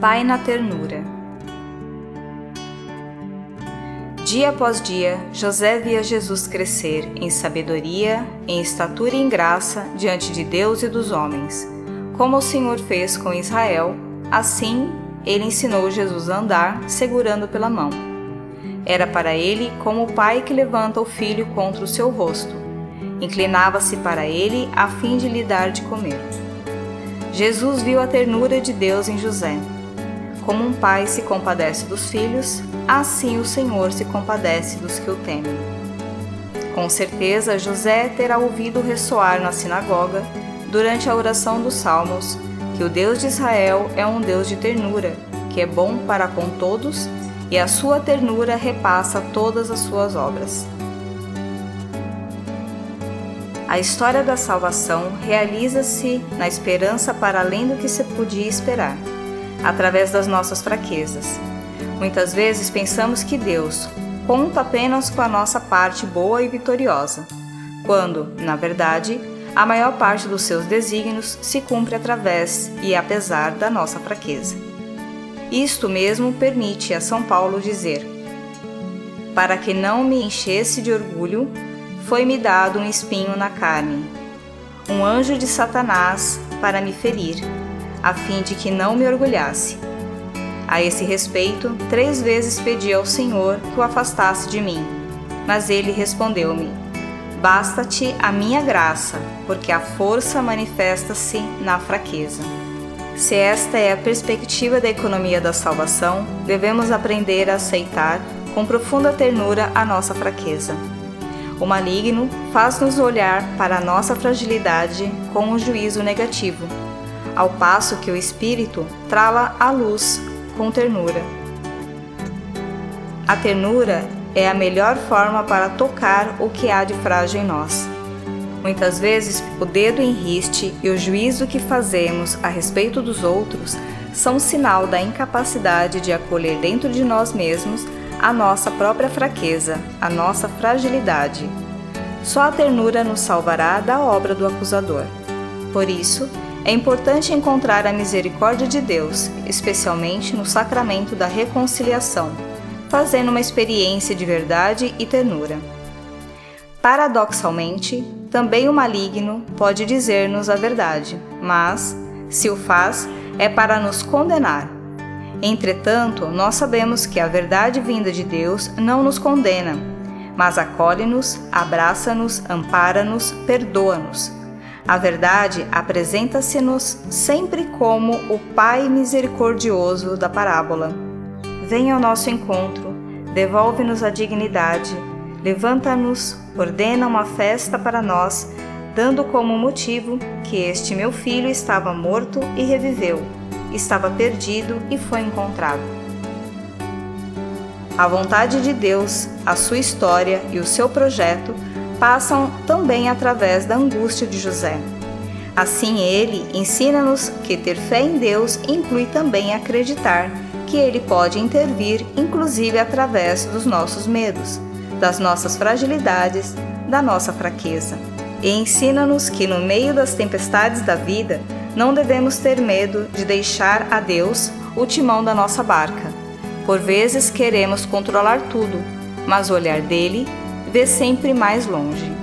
Pai na ternura. Dia após dia, José via Jesus crescer em sabedoria, em estatura e em graça diante de Deus e dos homens. Como o Senhor fez com Israel, assim ele ensinou Jesus a andar, segurando pela mão. Era para ele como o pai que levanta o filho contra o seu rosto. Inclinava-se para ele a fim de lhe dar de comer. Jesus viu a ternura de Deus em José como um pai se compadece dos filhos, assim o Senhor se compadece dos que o temem. Com certeza, José terá ouvido ressoar na sinagoga, durante a oração dos Salmos, que o Deus de Israel é um Deus de ternura, que é bom para com todos e a sua ternura repassa todas as suas obras. A história da salvação realiza-se na esperança para além do que se podia esperar através das nossas fraquezas. Muitas vezes pensamos que Deus conta apenas com a nossa parte boa e vitoriosa, quando, na verdade, a maior parte dos seus desígnios se cumpre através e apesar da nossa fraqueza. Isto mesmo permite a São Paulo dizer: Para que não me enchesse de orgulho, foi-me dado um espinho na carne, um anjo de Satanás para me ferir a fim de que não me orgulhasse. A esse respeito, três vezes pedi ao Senhor que o afastasse de mim, mas ele respondeu-me: Basta-te a minha graça, porque a força manifesta-se na fraqueza. Se esta é a perspectiva da economia da salvação, devemos aprender a aceitar com profunda ternura a nossa fraqueza. O maligno faz-nos olhar para a nossa fragilidade com um juízo negativo ao passo que o espírito trala a luz com ternura. A ternura é a melhor forma para tocar o que há de frágil em nós. Muitas vezes, o dedo em riste e o juízo que fazemos a respeito dos outros são sinal da incapacidade de acolher dentro de nós mesmos a nossa própria fraqueza, a nossa fragilidade. Só a ternura nos salvará da obra do acusador. Por isso, é importante encontrar a misericórdia de Deus, especialmente no sacramento da reconciliação, fazendo uma experiência de verdade e ternura. Paradoxalmente, também o maligno pode dizer-nos a verdade, mas, se o faz, é para nos condenar. Entretanto, nós sabemos que a verdade vinda de Deus não nos condena, mas acolhe-nos, abraça-nos, ampara-nos, perdoa-nos a verdade apresenta-se-nos sempre como o Pai misericordioso da parábola. Vem ao nosso encontro, devolve-nos a dignidade, levanta-nos, ordena uma festa para nós, dando como motivo que este meu filho estava morto e reviveu, estava perdido e foi encontrado. A vontade de Deus, a sua história e o seu projeto passam também através da angústia de José. Assim, ele ensina-nos que ter fé em Deus inclui também acreditar que ele pode intervir, inclusive através dos nossos medos, das nossas fragilidades, da nossa fraqueza. E ensina-nos que no meio das tempestades da vida não devemos ter medo de deixar a Deus o timão da nossa barca. Por vezes queremos controlar tudo, mas o olhar dele vê sempre mais longe.